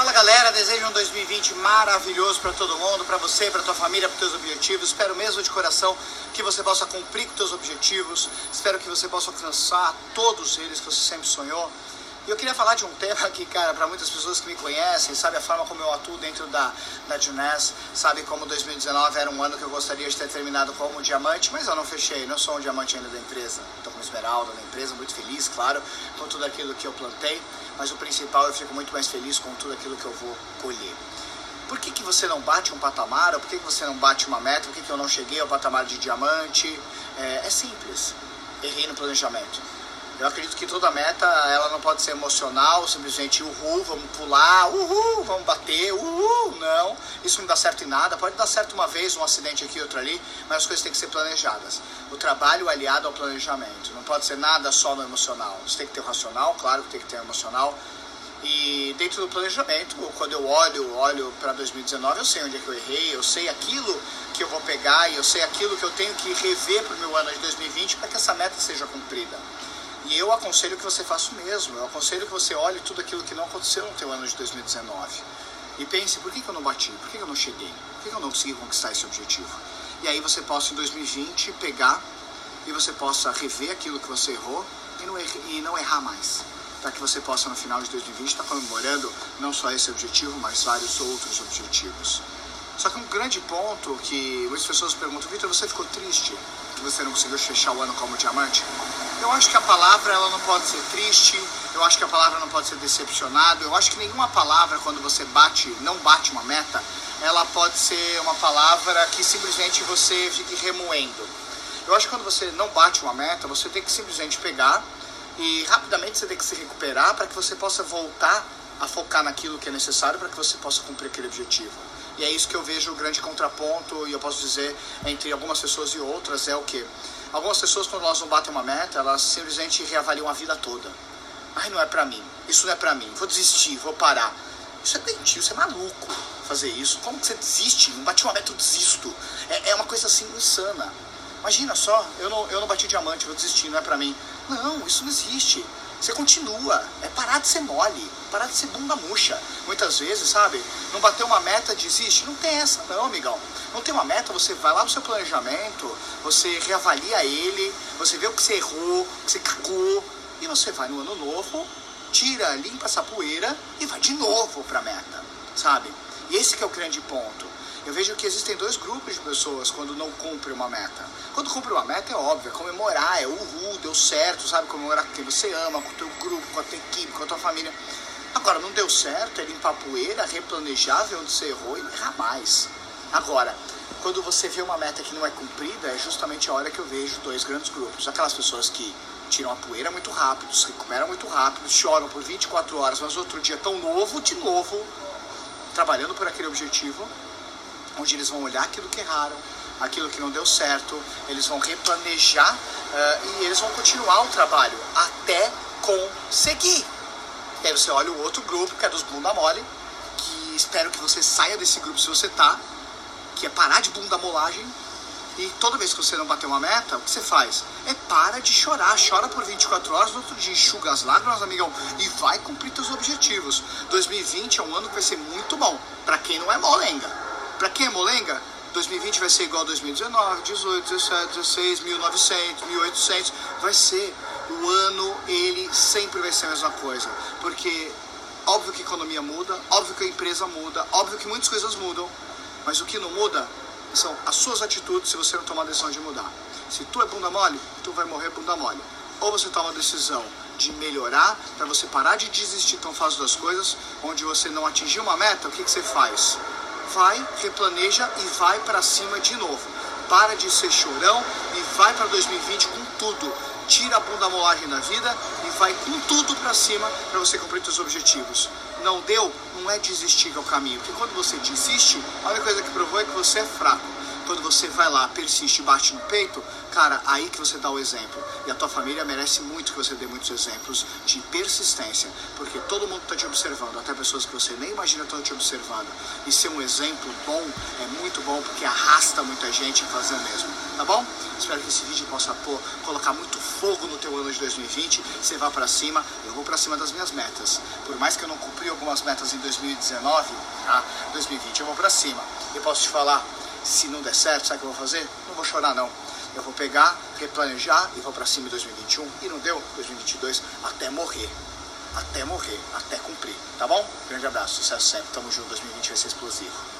Fala galera, desejo um 2020 maravilhoso para todo mundo, para você, para tua família, para teus objetivos. Espero mesmo de coração que você possa cumprir com teus objetivos. Espero que você possa alcançar todos eles que você sempre sonhou. E eu queria falar de um tema que, cara, para muitas pessoas que me conhecem, sabe a forma como eu atuo dentro da, da Juness, sabe como 2019 era um ano que eu gostaria de ter terminado como diamante, mas eu não fechei, não sou um diamante ainda da empresa. Estou como esmeralda da empresa, muito feliz, claro, com tudo aquilo que eu plantei, mas o principal, eu fico muito mais feliz com tudo aquilo que eu vou colher. Por que, que você não bate um patamar, ou por que, que você não bate uma meta, por que, que eu não cheguei ao patamar de diamante? É, é simples, errei no planejamento eu acredito que toda meta ela não pode ser emocional, simplesmente uhul, vamos pular, uhul, vamos bater, uhul, não. Isso não dá certo em nada. Pode dar certo uma vez, um acidente aqui, outro ali, mas as coisas têm que ser planejadas. O trabalho aliado ao planejamento. Não pode ser nada só no emocional. Você tem que ter o racional, claro que tem que ter o emocional. E dentro do planejamento, quando eu olho, olho para 2019, eu sei onde é que eu errei, eu sei aquilo que eu vou pegar e eu sei aquilo que eu tenho que rever para o meu ano de 2020 para que essa meta seja cumprida. E eu aconselho que você faça o mesmo. Eu aconselho que você olhe tudo aquilo que não aconteceu no teu ano de 2019. E pense, por que, que eu não bati? Por que, que eu não cheguei? Por que, que eu não consegui conquistar esse objetivo? E aí você possa, em 2020, pegar e você possa rever aquilo que você errou e não, e não errar mais. Para que você possa, no final de 2020, estar tá comemorando não só esse objetivo, mas vários outros objetivos. Só que um grande ponto que muitas pessoas perguntam, Vitor, você ficou triste que você não conseguiu fechar o ano como diamante? Eu acho que a palavra ela não pode ser triste, eu acho que a palavra não pode ser decepcionado, eu acho que nenhuma palavra quando você bate, não bate uma meta, ela pode ser uma palavra que simplesmente você fique remoendo. Eu acho que quando você não bate uma meta, você tem que simplesmente pegar e rapidamente você tem que se recuperar para que você possa voltar a focar naquilo que é necessário para que você possa cumprir aquele objetivo. E é isso que eu vejo o grande contraponto, e eu posso dizer, entre algumas pessoas e outras, é o que? Algumas pessoas, quando elas não batem uma meta, elas simplesmente reavaliam a vida toda. Ai, não é pra mim, isso não é pra mim, vou desistir, vou parar. Isso é doentio, isso é maluco fazer isso. Como que você desiste? Não bati uma meta, eu desisto. É, é uma coisa assim insana. Imagina só, eu não, eu não bati diamante, vou desistir, não é pra mim. Não, isso não existe. Você continua. É parar de ser mole, parar de ser bunda murcha. Muitas vezes, sabe? Não bater uma meta, desiste. Não tem essa não, amigão. Não tem uma meta, você vai lá no seu planejamento, você reavalia ele, você vê o que você errou, o que você cagou, e você vai no ano novo, tira, limpa essa poeira e vai de novo pra meta, sabe? E esse que é o grande ponto. Eu vejo que existem dois grupos de pessoas quando não cumpre uma meta. Quando cumpre uma meta é óbvio, é comemorar, é uhul, deu certo, sabe? Comemorar com quem você ama, com o teu grupo, com a tua equipe, com a tua família. Agora, não deu certo, é limpar poeira, replanejar, ver onde você errou e errar mais. Agora, quando você vê uma meta que não é cumprida, é justamente a hora que eu vejo dois grandes grupos. Aquelas pessoas que tiram a poeira muito rápido, se recuperam muito rápido, choram por 24 horas, mas outro dia tão novo, de novo, trabalhando por aquele objetivo onde eles vão olhar aquilo que erraram, aquilo que não deu certo, eles vão replanejar uh, e eles vão continuar o trabalho até conseguir. E aí você olha o outro grupo, que é dos bunda mole, que espero que você saia desse grupo se você tá, que é parar de bunda molagem. E toda vez que você não bater uma meta, o que você faz? É para de chorar, chora por 24 horas, no outro dia enxuga as lágrimas, amigão, e vai cumprir seus objetivos. 2020 é um ano que vai ser muito bom, para quem não é molenga. Para quem é molenga, 2020 vai ser igual a 2019, 18, 17, 16, 1900, 1800. Vai ser o ano, ele sempre vai ser a mesma coisa. Porque óbvio que a economia muda, óbvio que a empresa muda, óbvio que muitas coisas mudam. Mas o que não muda são as suas atitudes se você não tomar a decisão de mudar. Se tu é bunda mole, tu vai morrer bunda mole. Ou você toma a decisão de melhorar, para você parar de desistir tão fácil das coisas, onde você não atingiu uma meta, o que, que você faz? Vai, replaneja e vai para cima de novo. Para de ser chorão e vai para 2020 com tudo. Tira a bunda molagem da vida e vai com tudo para cima para você cumprir seus objetivos. Não deu? Não é desistir que é o caminho. Porque quando você desiste, a única coisa que provou é que você é fraco. Quando você vai lá, persiste, bate no peito, cara, aí que você dá o exemplo. E a tua família merece muito que você dê muitos exemplos de persistência, porque todo mundo está te observando, até pessoas que você nem imagina estão te observando. E ser um exemplo bom é muito bom porque arrasta muita gente a fazer o mesmo, tá bom? Espero que esse vídeo possa pô, colocar muito fogo no teu ano de 2020. Você vá para cima, eu vou para cima das minhas metas. Por mais que eu não cumpri algumas metas em 2019, tá? 2020 eu vou para cima. E posso te falar, se não der certo, sabe o que eu vou fazer? Não vou chorar não. Eu vou pegar, replanejar e vou para cima em 2021. E não deu? 2022 até morrer. Até morrer, até cumprir, tá bom? Grande abraço, sucesso sempre. Tamo junto, 2020 vai ser explosivo.